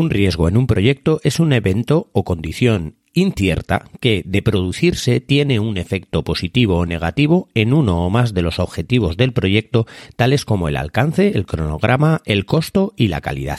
Un riesgo en un proyecto es un evento o condición incierta que, de producirse, tiene un efecto positivo o negativo en uno o más de los objetivos del proyecto, tales como el alcance, el cronograma, el costo y la calidad.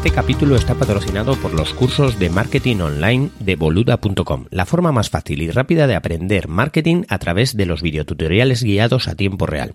Este capítulo está patrocinado por los cursos de marketing online de boluda.com, la forma más fácil y rápida de aprender marketing a través de los videotutoriales guiados a tiempo real.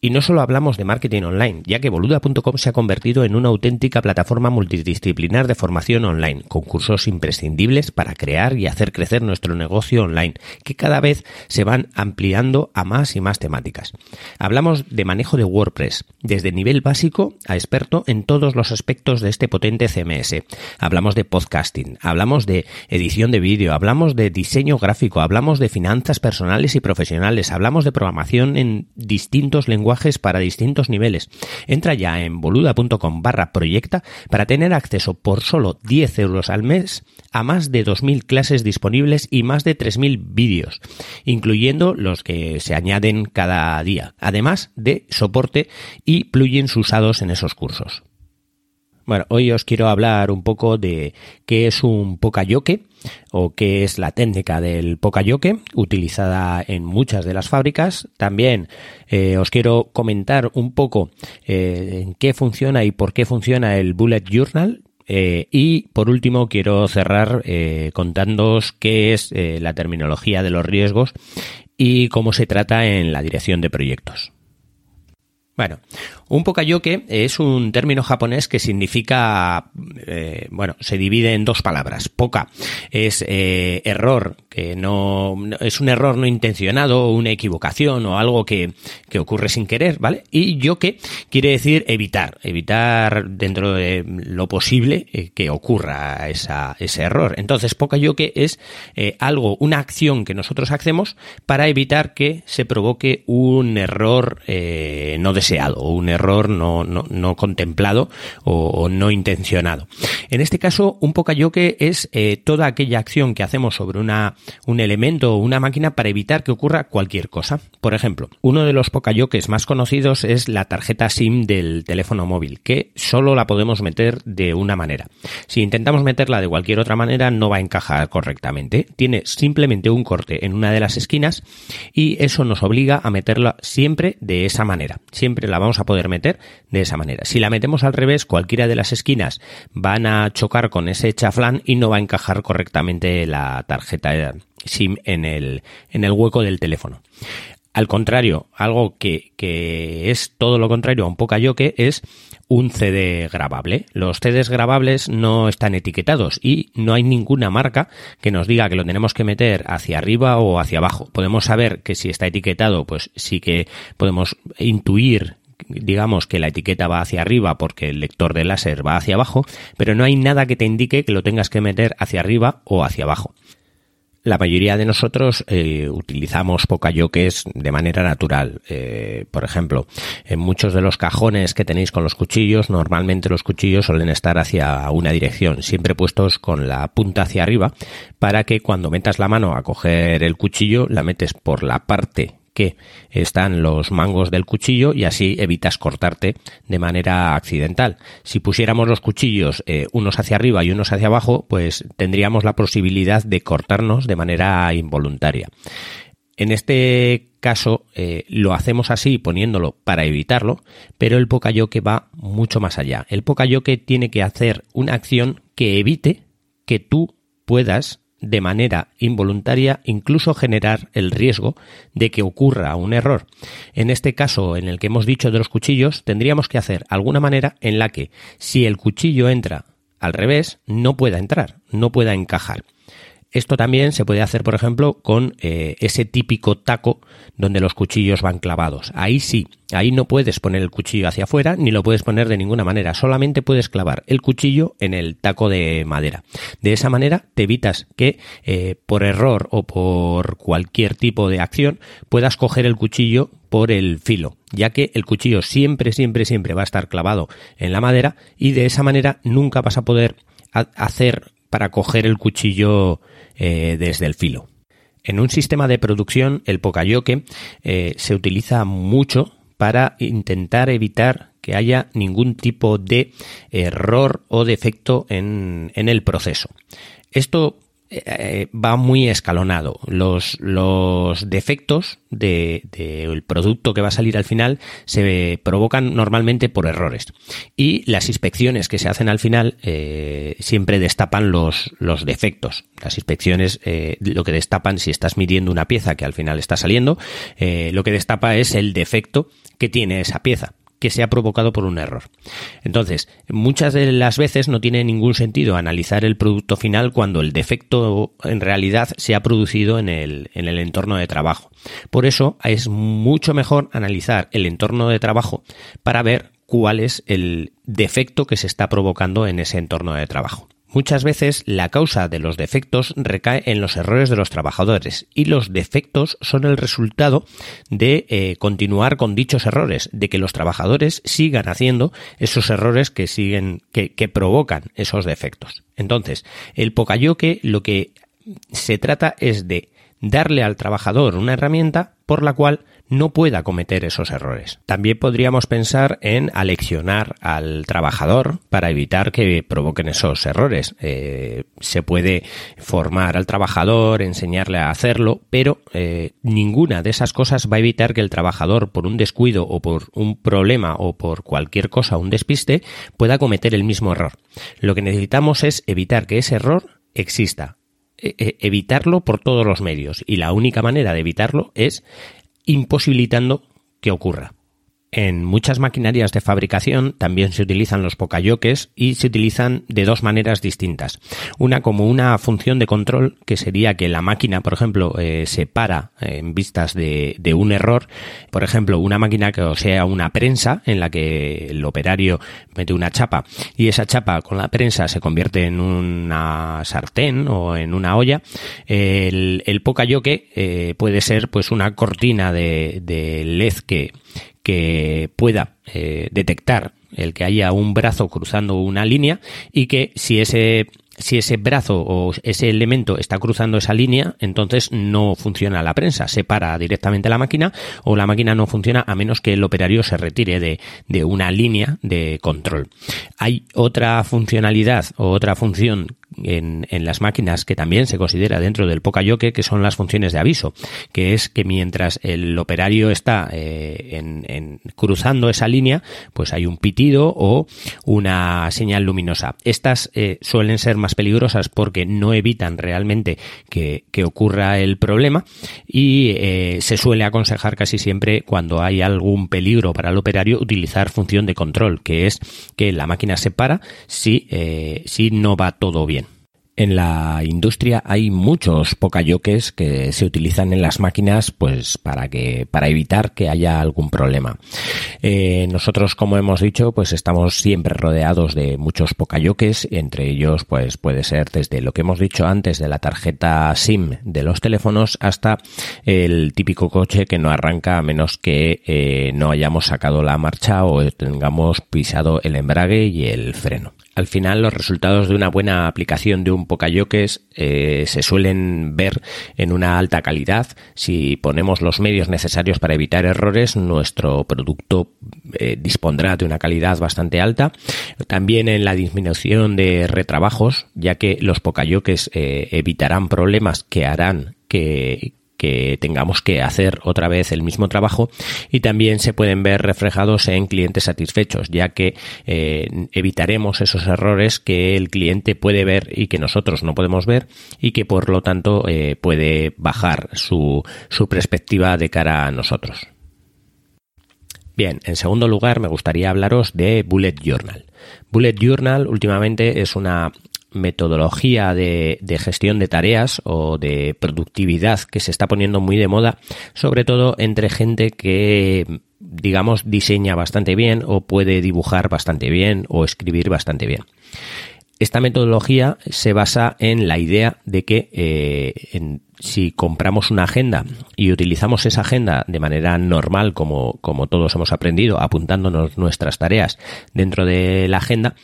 Y no solo hablamos de marketing online, ya que boluda.com se ha convertido en una auténtica plataforma multidisciplinar de formación online, con cursos imprescindibles para crear y hacer crecer nuestro negocio online, que cada vez se van ampliando a más y más temáticas. Hablamos de manejo de WordPress, desde nivel básico a experto en todos los aspectos de este potente CMS. Hablamos de podcasting, hablamos de edición de vídeo, hablamos de diseño gráfico, hablamos de finanzas personales y profesionales, hablamos de programación en distintos lenguajes para distintos niveles. Entra ya en boluda.com barra proyecta para tener acceso por solo 10 euros al mes a más de 2.000 clases disponibles y más de 3.000 vídeos, incluyendo los que se añaden cada día, además de soporte y plugins usados en esos cursos. Bueno, hoy os quiero hablar un poco de qué es un pokayoke o qué es la técnica del pokayoke utilizada en muchas de las fábricas. También eh, os quiero comentar un poco eh, en qué funciona y por qué funciona el bullet journal, eh, y por último, quiero cerrar contándoos qué es la terminología de los riesgos y cómo se trata en la dirección de proyectos. Bueno, un pokayoke es un término japonés que significa, eh, bueno, se divide en dos palabras. Poka es eh, error, que no, es un error no intencionado, una equivocación o algo que, que ocurre sin querer, ¿vale? Y yoke quiere decir evitar, evitar dentro de lo posible eh, que ocurra esa, ese error. Entonces, pokayoke es algo, una acción que nosotros hacemos para evitar que se provoque un error no deseado o un error no, no, contemplado o, no intencionado. En este caso, un pokayoke es eh, toda aquella acción que hacemos sobre una, un elemento o una máquina para evitar que ocurra cualquier cosa. Por ejemplo, uno de los pokayokes más conocidos es la tarjeta SIM del teléfono móvil, que solo la podemos meter de una manera. Si intentamos meterla de cualquier otra manera, no va a encajar correctamente. Tiene simplemente un corte en una de las esquinas y eso nos obliga a meterla siempre de esa manera. La vamos a poder meter de esa manera. Si la metemos al revés, cualquiera de las esquinas van a chocar con ese chaflán y no va a encajar correctamente la tarjeta SIM en el, en el hueco del teléfono. Al contrario, algo que, es todo lo contrario a un que es un CD grabable. Los CDs grabables no están etiquetados y no hay ninguna marca que nos diga que lo tenemos que meter hacia arriba o hacia abajo. Podemos saber que si está etiquetado, pues sí que podemos intuir digamos que la etiqueta va hacia arriba porque el lector de láser va hacia abajo, pero no hay nada que te indique que lo tengas que meter hacia arriba o hacia abajo la mayoría de nosotros eh, utilizamos pokayokes de manera natural. Eh, por ejemplo, en muchos de los cajones que tenéis con los cuchillos, normalmente los cuchillos suelen estar hacia una dirección, siempre puestos con la punta hacia arriba, para que cuando metas la mano a coger el cuchillo, la metes por la parte que están los mangos del cuchillo y así evitas cortarte de manera accidental. Si pusiéramos los cuchillos eh, unos hacia arriba y unos hacia abajo, pues tendríamos la posibilidad de cortarnos de manera involuntaria. En este caso eh, lo hacemos así poniéndolo para evitarlo, pero el Pokayoke va mucho más allá. El Pokayoke tiene que hacer una acción que evite que tú puedas de manera involuntaria incluso generar el riesgo de que ocurra un error. En este caso, en el que hemos dicho de los cuchillos, tendríamos que hacer alguna manera en la que si el cuchillo entra al revés, no pueda entrar, no pueda encajar. Esto también se puede hacer, por ejemplo, con eh, ese típico taco donde los cuchillos van clavados. Ahí sí, ahí no puedes poner el cuchillo hacia afuera ni lo puedes poner de ninguna manera. Solamente puedes clavar el cuchillo en el taco de madera. De esa manera te evitas que eh, por error o por cualquier tipo de acción puedas coger el cuchillo por el filo, ya que el cuchillo siempre, siempre, siempre va a estar clavado en la madera y de esa manera nunca vas a poder hacer para coger el cuchillo eh, desde el filo. En un sistema de producción, el pocayoke eh, se utiliza mucho para intentar evitar que haya ningún tipo de error o defecto en, en el proceso. Esto eh, va muy escalonado. Los, los defectos del de, producto que va a salir al final se provocan normalmente por errores. Y las inspecciones que se hacen al final eh, siempre destapan los, los defectos. Las inspecciones eh, lo que destapan, si estás midiendo una pieza que al final está saliendo, lo que destapa es el defecto que tiene esa pieza que se ha provocado por un error. Entonces, muchas de las veces no tiene ningún sentido analizar el producto final cuando el defecto en realidad se ha producido en el, en el entorno de trabajo. Por eso es mucho mejor analizar el entorno de trabajo para ver cuál es el defecto que se está provocando en ese entorno de trabajo. Muchas veces la causa de los defectos recae en los errores de los trabajadores y los defectos son el resultado de eh, continuar con dichos errores, de que los trabajadores sigan haciendo esos errores que siguen, que, que provocan esos defectos. Entonces, el Pocayoke lo que se trata es de darle al trabajador una herramienta por la cual no pueda cometer esos errores. También podríamos pensar en aleccionar al trabajador para evitar que provoquen esos errores. Eh, se puede formar al trabajador, enseñarle a hacerlo, pero eh, ninguna de esas cosas va a evitar que el trabajador, por un descuido o por un problema o por cualquier cosa, un despiste, pueda cometer el mismo error. Lo que necesitamos es evitar que ese error exista e, e, evitarlo por todos los medios y la única manera de evitarlo es imposibilitando que ocurra. En muchas maquinarias de fabricación también se utilizan los pokayoques y se utilizan de dos maneras distintas. Una como una función de control que sería que la máquina, por ejemplo, eh, se para en vistas de, un error. Por ejemplo, una máquina que sea una prensa en la que el operario mete una chapa y esa chapa con la prensa se convierte en una sartén o en una olla. El, el pokayoke eh, puede ser pues una cortina de, de que que pueda eh, detectar el que haya un brazo cruzando una línea y que si ese si ese brazo o ese elemento está cruzando esa línea, entonces no funciona la prensa, se para directamente la máquina o la máquina no funciona a menos que el operario se retire de, de una línea de control. Hay otra funcionalidad o otra función en, en, las máquinas que también se considera dentro del Pokayoke, que son las funciones de aviso, que es que mientras el operario está eh, en, en, cruzando esa línea, pues hay un pitido o una señal luminosa. Estas eh, suelen ser más peligrosas porque no evitan realmente que, que ocurra el problema y eh, se suele aconsejar casi siempre cuando hay algún peligro para el operario utilizar función de control, que es que la máquina se para si, si no va todo bien. En la industria hay muchos pokayoques que se utilizan en las máquinas pues para que para evitar que haya algún problema. Eh, nosotros como hemos dicho pues estamos siempre rodeados de muchos pokayoques, entre ellos pues puede ser desde lo que hemos dicho antes de la tarjeta SIM de los teléfonos hasta el típico coche que no arranca a menos que eh, no hayamos sacado la marcha o tengamos pisado el embrague y el freno. Al final, los resultados de una buena aplicación de un Pokayoques eh, se suelen ver en una alta calidad. Si ponemos los medios necesarios para evitar errores, nuestro producto eh, dispondrá de una calidad bastante alta. También en la disminución de retrabajos, ya que los Pokayoques eh, evitarán problemas que harán que, que tengamos que hacer otra vez el mismo trabajo y también se pueden ver reflejados en clientes satisfechos, ya que eh, evitaremos esos errores que el cliente puede ver y que nosotros no podemos ver y que por lo tanto eh, puede bajar su, su perspectiva de cara a nosotros. Bien, en segundo lugar me gustaría hablaros de Bullet Journal. Bullet Journal últimamente es una metodología de, gestión de tareas o de productividad que se está poniendo muy de moda, sobre todo entre gente que digamos diseña bastante bien o puede dibujar bastante bien o escribir bastante bien. Esta metodología se basa en la idea de que eh, si compramos una agenda y utilizamos esa agenda de manera normal, como, como todos hemos aprendido, apuntándonos nuestras tareas dentro de la agenda,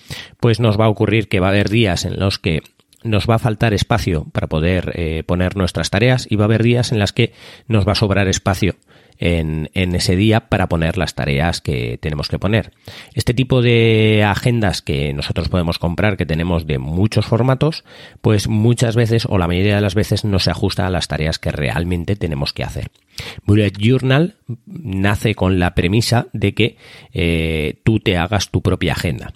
pues nos va a ocurrir que va a haber días en los que nos va a faltar espacio para poder eh, poner nuestras tareas y va a haber días en las que nos va a sobrar espacio en, ese día para poner las tareas que tenemos que poner. Este tipo de agendas que nosotros podemos comprar, que tenemos de muchos formatos, pues muchas veces o la mayoría de las veces no se ajusta a las tareas que realmente tenemos que hacer. Bullet Journal nace con la premisa de que eh, tú te hagas tu propia agenda.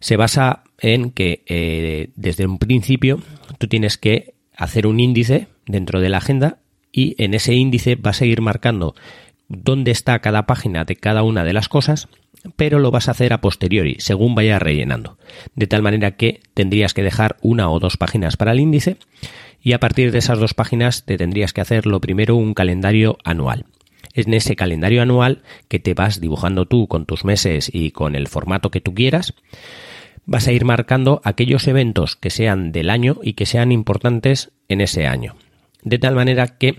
Se basa en que eh, desde un principio tú tienes que hacer un índice dentro de la agenda y en ese índice vas a ir marcando dónde está cada página de cada una de las cosas, pero lo vas a hacer a posteriori, según vayas rellenando. De tal manera que tendrías que dejar una o dos páginas para el índice y a partir de esas dos páginas te tendrías que hacer lo primero un calendario anual. Es en ese calendario anual que te vas dibujando tú con tus meses y con el formato que tú quieras. Vas a ir marcando aquellos eventos que sean del año y que sean importantes en ese año. De tal manera que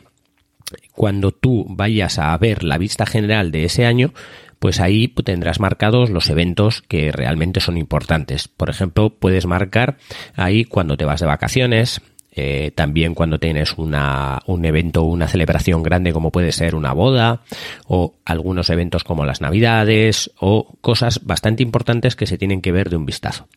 cuando tú vayas a ver la vista general de ese año, pues ahí tendrás marcados los eventos que realmente son importantes. Por ejemplo, puedes marcar ahí cuando te vas de vacaciones, eh, también cuando tienes una, un evento una celebración grande como puede ser una boda o algunos eventos como las navidades o cosas bastante importantes que se tienen que ver de un vistazo.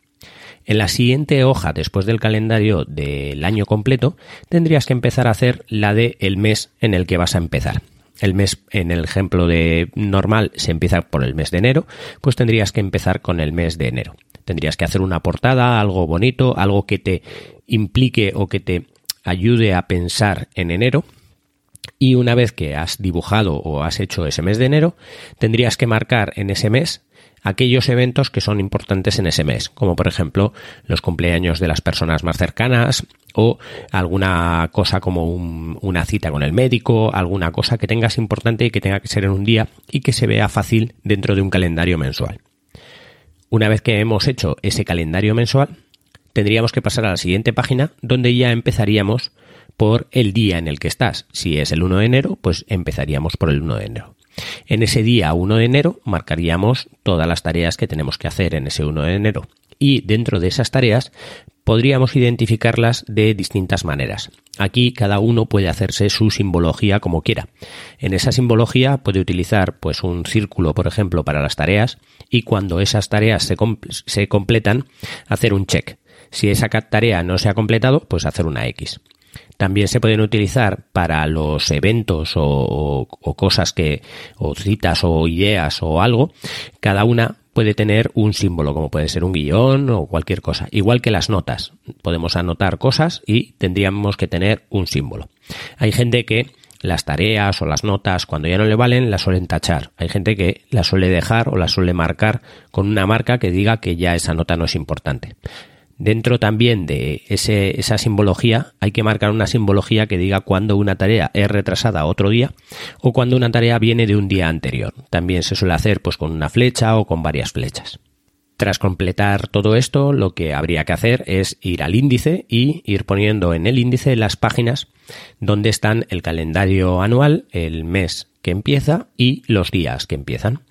En la siguiente hoja, después del calendario del año completo, tendrías que empezar a hacer la de el mes en el que vas a empezar. El mes, en el ejemplo de normal, se empieza por el mes de enero, pues tendrías que empezar con el mes de enero. Tendrías que hacer una portada, algo bonito, algo que te implique o que te ayude a pensar en enero. Y una vez que has dibujado o has hecho ese mes de enero, tendrías que marcar en ese mes aquellos eventos que son importantes en ese mes, como por ejemplo los cumpleaños de las personas más cercanas o alguna cosa como una cita con el médico, alguna cosa que tengas importante y que tenga que ser en un día y que se vea fácil dentro de un calendario mensual. Una vez que hemos hecho ese calendario mensual, tendríamos que pasar a la siguiente página donde ya empezaríamos por el día en el que estás. Si es el 1 de enero, pues empezaríamos por el 1 de enero. En ese día 1 de enero marcaríamos todas las tareas que tenemos que hacer en ese 1 de enero y dentro de esas tareas podríamos identificarlas de distintas maneras. Aquí cada uno puede hacerse su simbología como quiera. En esa simbología puede utilizar pues un círculo, por ejemplo, para las tareas y cuando esas tareas se, se completan, hacer un check. Si esa tarea no se ha completado, pues hacer una X. También se pueden utilizar para los eventos o, cosas que, o citas o ideas o algo. Cada una puede tener un símbolo, como puede ser un guion o cualquier cosa. Igual que las notas. Podemos anotar cosas y tendríamos que tener un símbolo. Hay gente que las tareas o las notas, cuando ya no le valen, las suelen tachar. Hay gente que las suele dejar o las suele marcar con una marca que diga que ya esa nota no es importante. Dentro también de esa simbología hay que marcar una simbología que diga cuando una tarea es retrasada otro día o cuando una tarea viene de un día anterior. También se suele hacer pues con una flecha o con varias flechas. Tras completar todo esto, lo que habría que hacer es ir al índice y ir poniendo en el índice las páginas donde están el calendario anual, el mes que empieza y los días que empiezan.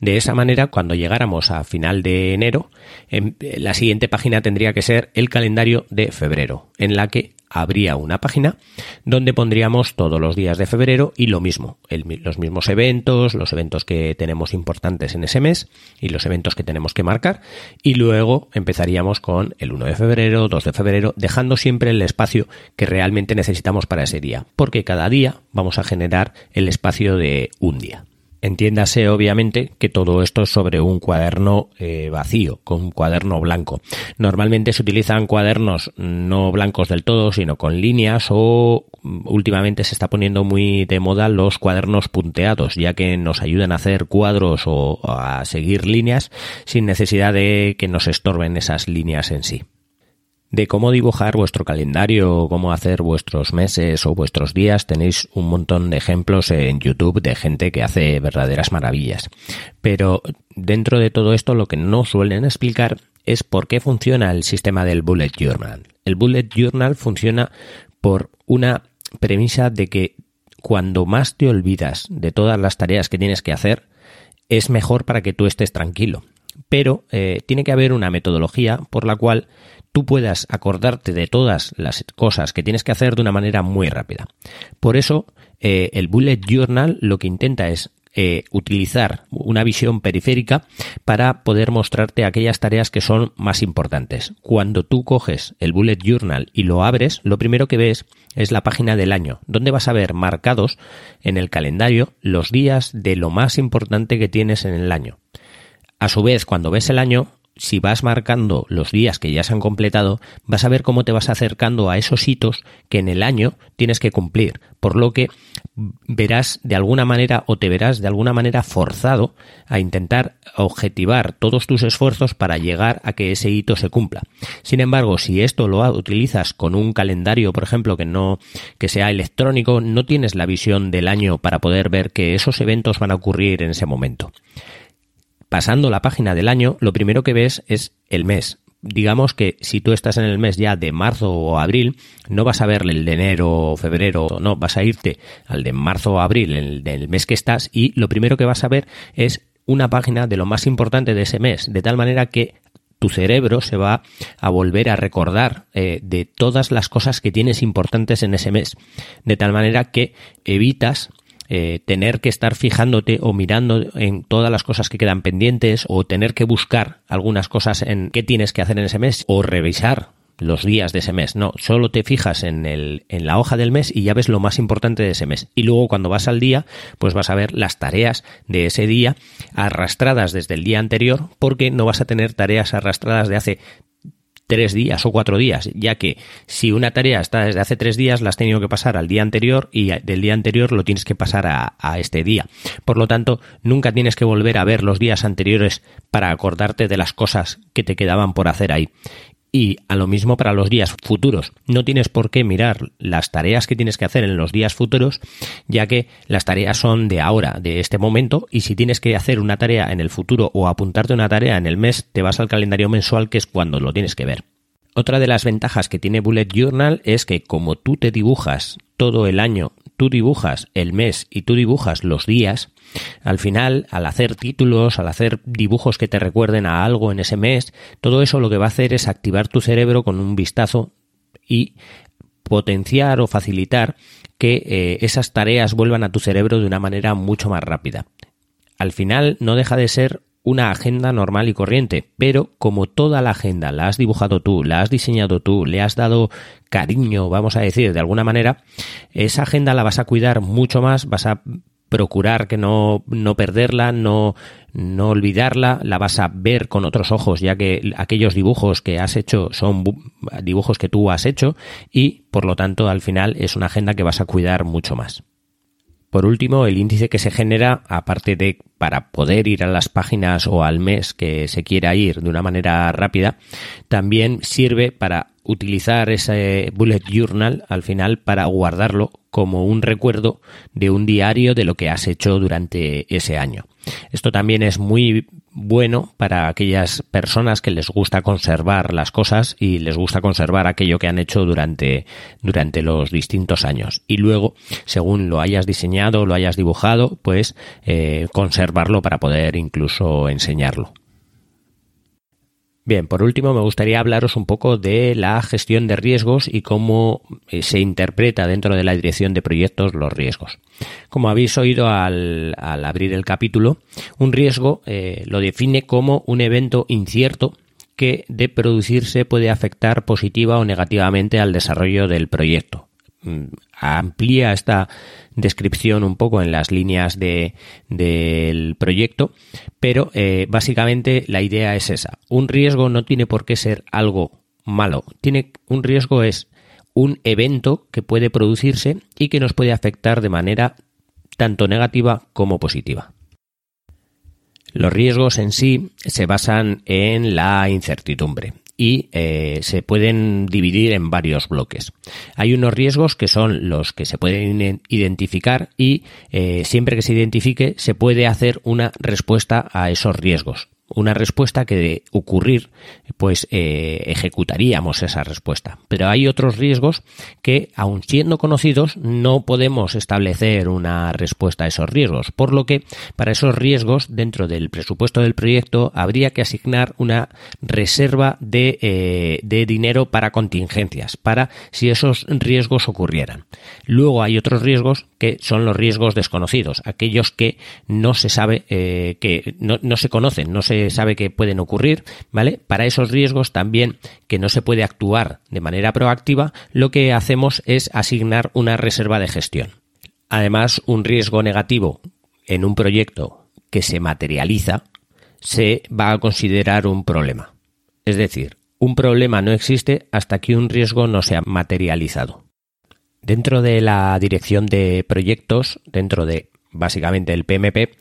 De esa manera, cuando llegáramos a final de enero, em, la siguiente página tendría que ser el calendario de febrero, en la que habría una página donde pondríamos todos los días de febrero y lo mismo, los mismos eventos, los eventos que tenemos importantes en ese mes y los eventos que tenemos que marcar y luego empezaríamos con el 1 de febrero, 2 de febrero, dejando siempre el espacio que realmente necesitamos para ese día, porque cada día vamos a generar el espacio de un día. Entiéndase, obviamente, que todo esto es sobre un cuaderno eh, vacío, con un cuaderno blanco. Normalmente se utilizan cuadernos no blancos del todo, sino con líneas o mm, últimamente se está poniendo muy de moda los cuadernos punteados, ya que nos ayudan a hacer cuadros o a seguir líneas sin necesidad de que nos estorben esas líneas en sí. De cómo dibujar vuestro calendario, cómo hacer vuestros meses o vuestros días, tenéis un montón de ejemplos en YouTube de gente que hace verdaderas maravillas. Pero dentro de todo esto lo que no suelen explicar es por qué funciona el sistema del Bullet Journal. El Bullet Journal funciona por una premisa de que cuando más te olvidas de todas las tareas que tienes que hacer, es mejor para que tú estés tranquilo. Pero eh, tiene que haber una metodología por la cual tú puedas acordarte de todas las cosas que tienes que hacer de una manera muy rápida. Por eso, eh, el Bullet Journal lo que intenta es eh, utilizar una visión periférica para poder mostrarte aquellas tareas que son más importantes. Cuando tú coges el Bullet Journal y lo abres, lo primero que ves es la página del año, donde vas a ver marcados en el calendario los días de lo más importante que tienes en el año. A su vez, cuando ves el año, si vas marcando los días que ya se han completado, vas a ver cómo te vas acercando a esos hitos que en el año tienes que cumplir, por lo que verás de alguna manera o te verás de alguna manera forzado a intentar objetivar todos tus esfuerzos para llegar a que ese hito se cumpla. Sin embargo, si esto lo utilizas con un calendario, por ejemplo, que no que sea electrónico, no tienes la visión del año para poder ver que esos eventos van a ocurrir en ese momento pasando la página del año, lo primero que ves es el mes. Digamos que si tú estás en el mes ya de marzo o abril, no vas a ver el de enero o febrero, no, vas a irte al de marzo o abril, el del mes que estás, y lo primero que vas a ver es una página de lo más importante de ese mes, de tal manera que tu cerebro se va a volver a recordar eh, de todas las cosas que tienes importantes en ese mes, de tal manera que evitas eh, tener que estar fijándote o mirando en todas las cosas que quedan pendientes o tener que buscar algunas cosas en qué tienes que hacer en ese mes o revisar los días de ese mes. No, solo te fijas en, el, en la hoja del mes y ya ves lo más importante de ese mes. Y luego cuando vas al día, pues vas a ver las tareas de ese día arrastradas desde el día anterior, porque no vas a tener tareas arrastradas de hace tres días o cuatro días, ya que si una tarea está desde hace tres días, la has tenido que pasar al día anterior y del día anterior lo tienes que pasar a, a, este día. Por lo tanto, nunca tienes que volver a ver los días anteriores para acordarte de las cosas que te quedaban por hacer ahí. Y a lo mismo para los días futuros. No tienes por qué mirar las tareas que tienes que hacer en los días futuros, ya que las tareas son de ahora, de este momento, y si tienes que hacer una tarea en el futuro o apuntarte una tarea en el mes, te vas al calendario mensual, que es cuando lo tienes que ver. Otra de las ventajas que tiene Bullet Journal es que como tú te dibujas todo el año, tú dibujas el mes y tú dibujas los días, al final, al hacer títulos, al hacer dibujos que te recuerden a algo en ese mes, todo eso lo que va a hacer es activar tu cerebro con un vistazo y potenciar o facilitar que eh, esas tareas vuelvan a tu cerebro de una manera mucho más rápida. Al final no deja de ser una agenda normal y corriente, pero como toda la agenda la has dibujado tú, la has diseñado tú, le has dado cariño, vamos a decir, de alguna manera, esa agenda la vas a cuidar mucho más, vas a procurar que no, no perderla, no, no olvidarla, la vas a ver con otros ojos, ya que aquellos dibujos que has hecho son dibujos que tú has hecho y por lo tanto al final es una agenda que vas a cuidar mucho más. Por último, el índice que se genera, aparte de para poder ir a las páginas o al mes que se quiera ir de una manera rápida, también sirve para utilizar ese bullet journal al final para guardarlo como un recuerdo de un diario de lo que has hecho durante ese año. Esto también es muy bueno para aquellas personas que les gusta conservar las cosas y les gusta conservar aquello que han hecho durante, durante los distintos años. Y luego, según lo hayas diseñado, lo hayas dibujado, pues eh, conservarlo para poder incluso enseñarlo. Bien, por último me gustaría hablaros un poco de la gestión de riesgos y cómo eh, se interpreta dentro de la dirección de proyectos los riesgos. Como habéis oído al, abrir el capítulo, un riesgo eh, lo define como un evento incierto que de producirse puede afectar positiva o negativamente al desarrollo del proyecto. Mm, amplía esta descripción un poco en las líneas de, del proyecto, pero eh, básicamente la idea es esa. Un riesgo no tiene por qué ser algo malo. Tiene, un riesgo es un evento que puede producirse y que nos puede afectar de manera tanto negativa como positiva. Los riesgos en sí se basan en la incertidumbre y eh, se pueden dividir en varios bloques. Hay unos riesgos que son los que se pueden identificar y eh, siempre que se identifique se puede hacer una respuesta a esos riesgos una respuesta que de ocurrir pues eh, ejecutaríamos esa respuesta. Pero hay otros riesgos que aun siendo conocidos no podemos establecer una respuesta a esos riesgos. Por lo que para esos riesgos dentro del presupuesto del proyecto habría que asignar una reserva de, eh, de dinero para contingencias para si esos riesgos ocurrieran. Luego hay otros riesgos que son los riesgos desconocidos aquellos que no se sabe eh, que no, no se conocen no se sabe que pueden ocurrir, ¿vale? Para esos riesgos también que no se puede actuar de manera proactiva, lo que hacemos es asignar una reserva de gestión. Además, un riesgo negativo en un proyecto que se materializa se va a considerar un problema. Es decir, un problema no existe hasta que un riesgo no se ha materializado. Dentro de la dirección de proyectos, dentro de básicamente el PMP,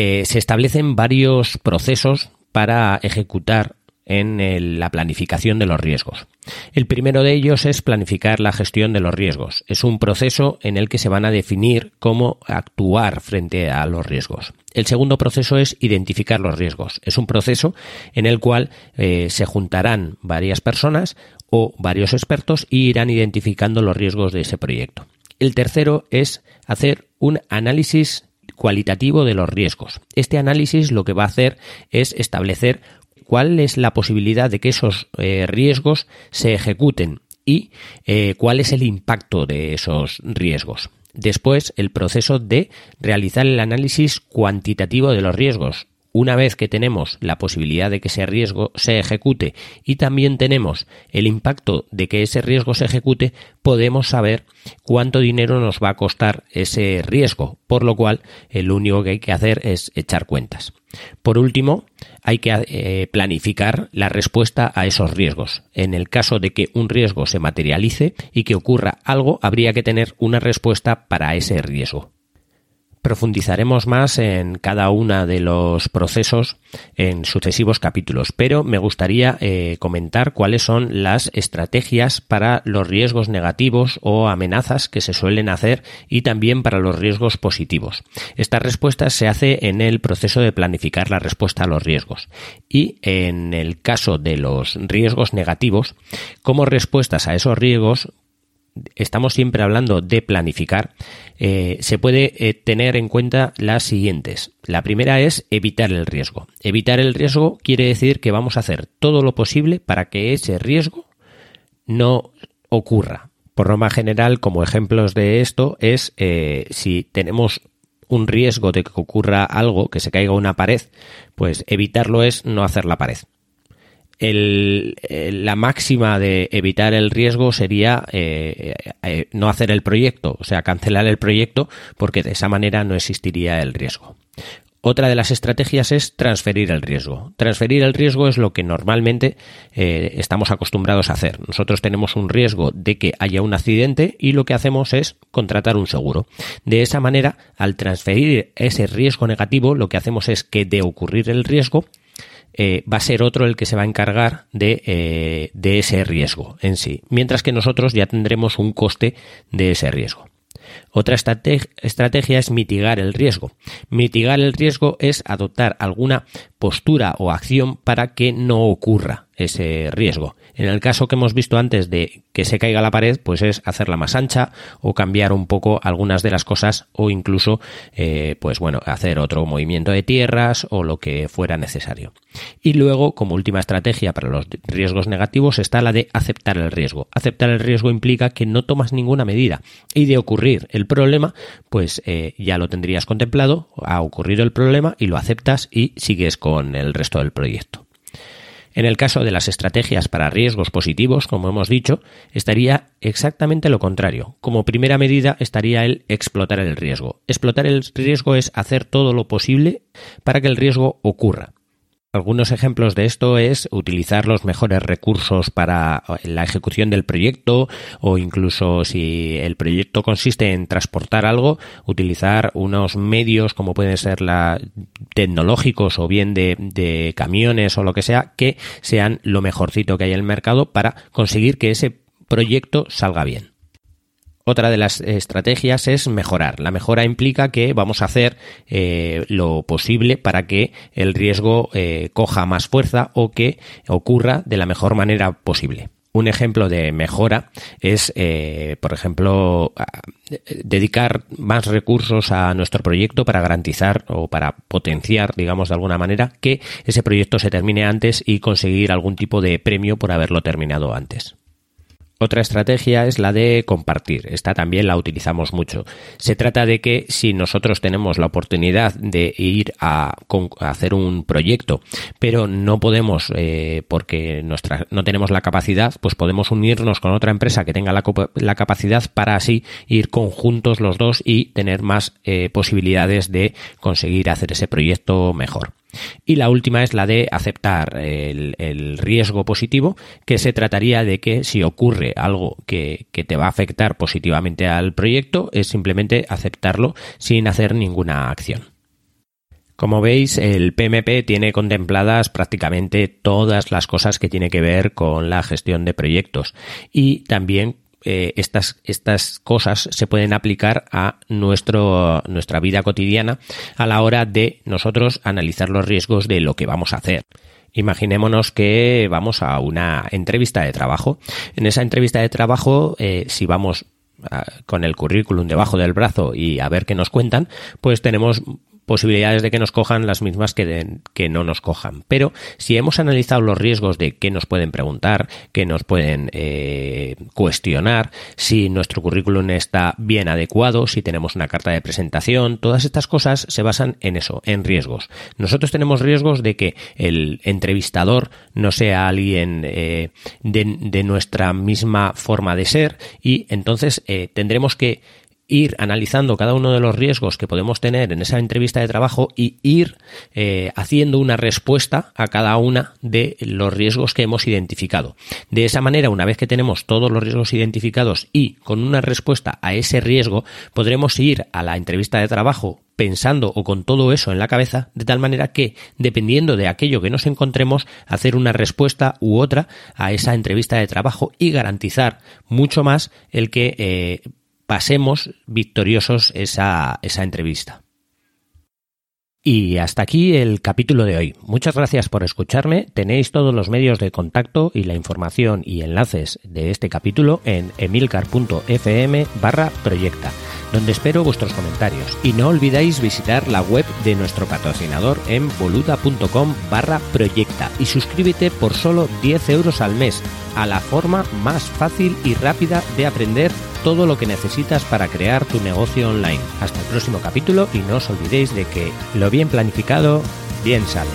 eh, se establecen varios procesos para ejecutar en la planificación de los riesgos. El primero de ellos es planificar la gestión de los riesgos. Es un proceso en el que se van a definir cómo actuar frente a los riesgos. El segundo proceso es identificar los riesgos. Es un proceso en el cual eh, se juntarán varias personas o varios expertos y irán identificando los riesgos de ese proyecto. El tercero es hacer un análisis cualitativo de los riesgos. Este análisis lo que va a hacer es establecer cuál es la posibilidad de que esos eh, riesgos se ejecuten y eh, cuál es el impacto de esos riesgos. Después, el proceso de realizar el análisis cuantitativo de los riesgos, una vez que tenemos la posibilidad de que ese riesgo se ejecute y también tenemos el impacto de que ese riesgo se ejecute, podemos saber cuánto dinero nos va a costar ese riesgo, por lo cual lo único que hay que hacer es echar cuentas. Por último, hay que eh, planificar la respuesta a esos riesgos. En el caso de que un riesgo se materialice y que ocurra algo, habría que tener una respuesta para ese riesgo. Profundizaremos más en cada uno de los procesos en sucesivos capítulos, pero me gustaría eh, comentar cuáles son las estrategias para los riesgos negativos o amenazas que se suelen hacer y también para los riesgos positivos. Esta respuesta se hace en el proceso de planificar la respuesta a los riesgos y en el caso de los riesgos negativos, como respuestas a esos riesgos estamos siempre hablando de planificar, eh, se puede eh, tener en cuenta las siguientes. La primera es evitar el riesgo. Evitar el riesgo quiere decir que vamos a hacer todo lo posible para que ese riesgo no ocurra. Por norma general, como ejemplos de esto, es eh, si tenemos un riesgo de que ocurra algo, que se caiga una pared, pues evitarlo es no hacer la pared el, la máxima de evitar el riesgo sería eh, eh, no hacer el proyecto, o sea, cancelar el proyecto, porque de esa manera no existiría el riesgo. Otra de las estrategias es transferir el riesgo. Transferir el riesgo es lo que normalmente eh, estamos acostumbrados a hacer. Nosotros tenemos un riesgo de que haya un accidente y lo que hacemos es contratar un seguro. De esa manera, al transferir ese riesgo negativo, lo que hacemos es que de ocurrir el riesgo, eh, va a ser otro el que se va a encargar eh, de ese riesgo en sí, mientras que nosotros ya tendremos un coste de ese riesgo. Otra estrategia es mitigar el riesgo. Mitigar el riesgo es adoptar alguna postura o acción para que no ocurra ese riesgo. En el caso que hemos visto antes de que se caiga la pared, pues es hacerla más ancha o cambiar un poco algunas de las cosas o incluso, eh, pues bueno, hacer otro movimiento de tierras o lo que fuera necesario. Y luego, como última estrategia para los riesgos negativos, está la de aceptar el riesgo. Aceptar el riesgo implica que no tomas ninguna medida y de ocurrir el problema, pues eh, ya lo tendrías contemplado, ha ocurrido el problema y lo aceptas y sigues con el resto del proyecto. En el caso de las estrategias para riesgos positivos, como hemos dicho, estaría exactamente lo contrario. Como primera medida estaría el explotar el riesgo. Explotar el riesgo es hacer todo lo posible para que el riesgo ocurra. Algunos ejemplos de esto es utilizar los mejores recursos para la ejecución del proyecto o incluso si el proyecto consiste en transportar algo, utilizar unos medios como pueden ser la tecnológicos o bien de, de camiones o lo que sea que sean lo mejorcito que hay en el mercado para conseguir que ese proyecto salga bien. Otra de las estrategias es mejorar. La mejora implica que vamos a hacer eh, lo posible para que el riesgo eh, coja más fuerza o que ocurra de la mejor manera posible. Un ejemplo de mejora es, eh, por ejemplo, dedicar más recursos a nuestro proyecto para garantizar o para potenciar, digamos, de alguna manera, que ese proyecto se termine antes y conseguir algún tipo de premio por haberlo terminado antes. Otra estrategia es la de compartir. Esta también la utilizamos mucho. Se trata de que si nosotros tenemos la oportunidad de ir a, hacer un proyecto, pero no podemos eh, porque nuestra, no tenemos la capacidad, pues podemos unirnos con otra empresa que tenga la, capacidad para así ir conjuntos los dos y tener más eh, posibilidades de conseguir hacer ese proyecto mejor. Y la última es la de aceptar el, riesgo positivo, que se trataría de que si ocurre algo que, que, te va a afectar positivamente al proyecto, es simplemente aceptarlo sin hacer ninguna acción. Como veis, el PMP tiene contempladas prácticamente todas las cosas que tiene que ver con la gestión de proyectos y también eh, estas, estas cosas se pueden aplicar a nuestro, nuestra vida cotidiana a la hora de nosotros analizar los riesgos de lo que vamos a hacer. Imaginémonos que vamos a una entrevista de trabajo. En esa entrevista de trabajo, eh, si vamos ah, con el currículum debajo del brazo y a ver qué nos cuentan, pues tenemos posibilidades de que nos cojan las mismas que, no nos cojan. Pero si hemos analizado los riesgos de qué nos pueden preguntar, qué nos pueden eh, cuestionar, si nuestro currículum está bien adecuado, si tenemos una carta de presentación, todas estas cosas se basan en eso, en riesgos. Nosotros tenemos riesgos de que el entrevistador no sea alguien eh, de, nuestra misma forma de ser y entonces eh, tendremos que ir analizando cada uno de los riesgos que podemos tener en esa entrevista de trabajo y ir eh, haciendo una respuesta a cada una de los riesgos que hemos identificado. De esa manera, una vez que tenemos todos los riesgos identificados y con una respuesta a ese riesgo, podremos ir a la entrevista de trabajo pensando o con todo eso en la cabeza, de tal manera que, dependiendo de aquello que nos encontremos, hacer una respuesta u otra a esa entrevista de trabajo y garantizar mucho más el que eh, pasemos victoriosos esa, esa entrevista. Y hasta aquí el capítulo de hoy. Muchas gracias por escucharme. Tenéis todos los medios de contacto y la información y enlaces de este capítulo en emilcar.fm barra proyecta, donde espero vuestros comentarios. Y no olvidéis visitar la web de nuestro patrocinador en boluda.com barra proyecta y suscríbete por solo 10 euros al mes a la forma más fácil y rápida de aprender todo lo que necesitas para crear tu negocio online. Hasta el próximo capítulo y no os olvidéis de que lo bien planificado, bien sale.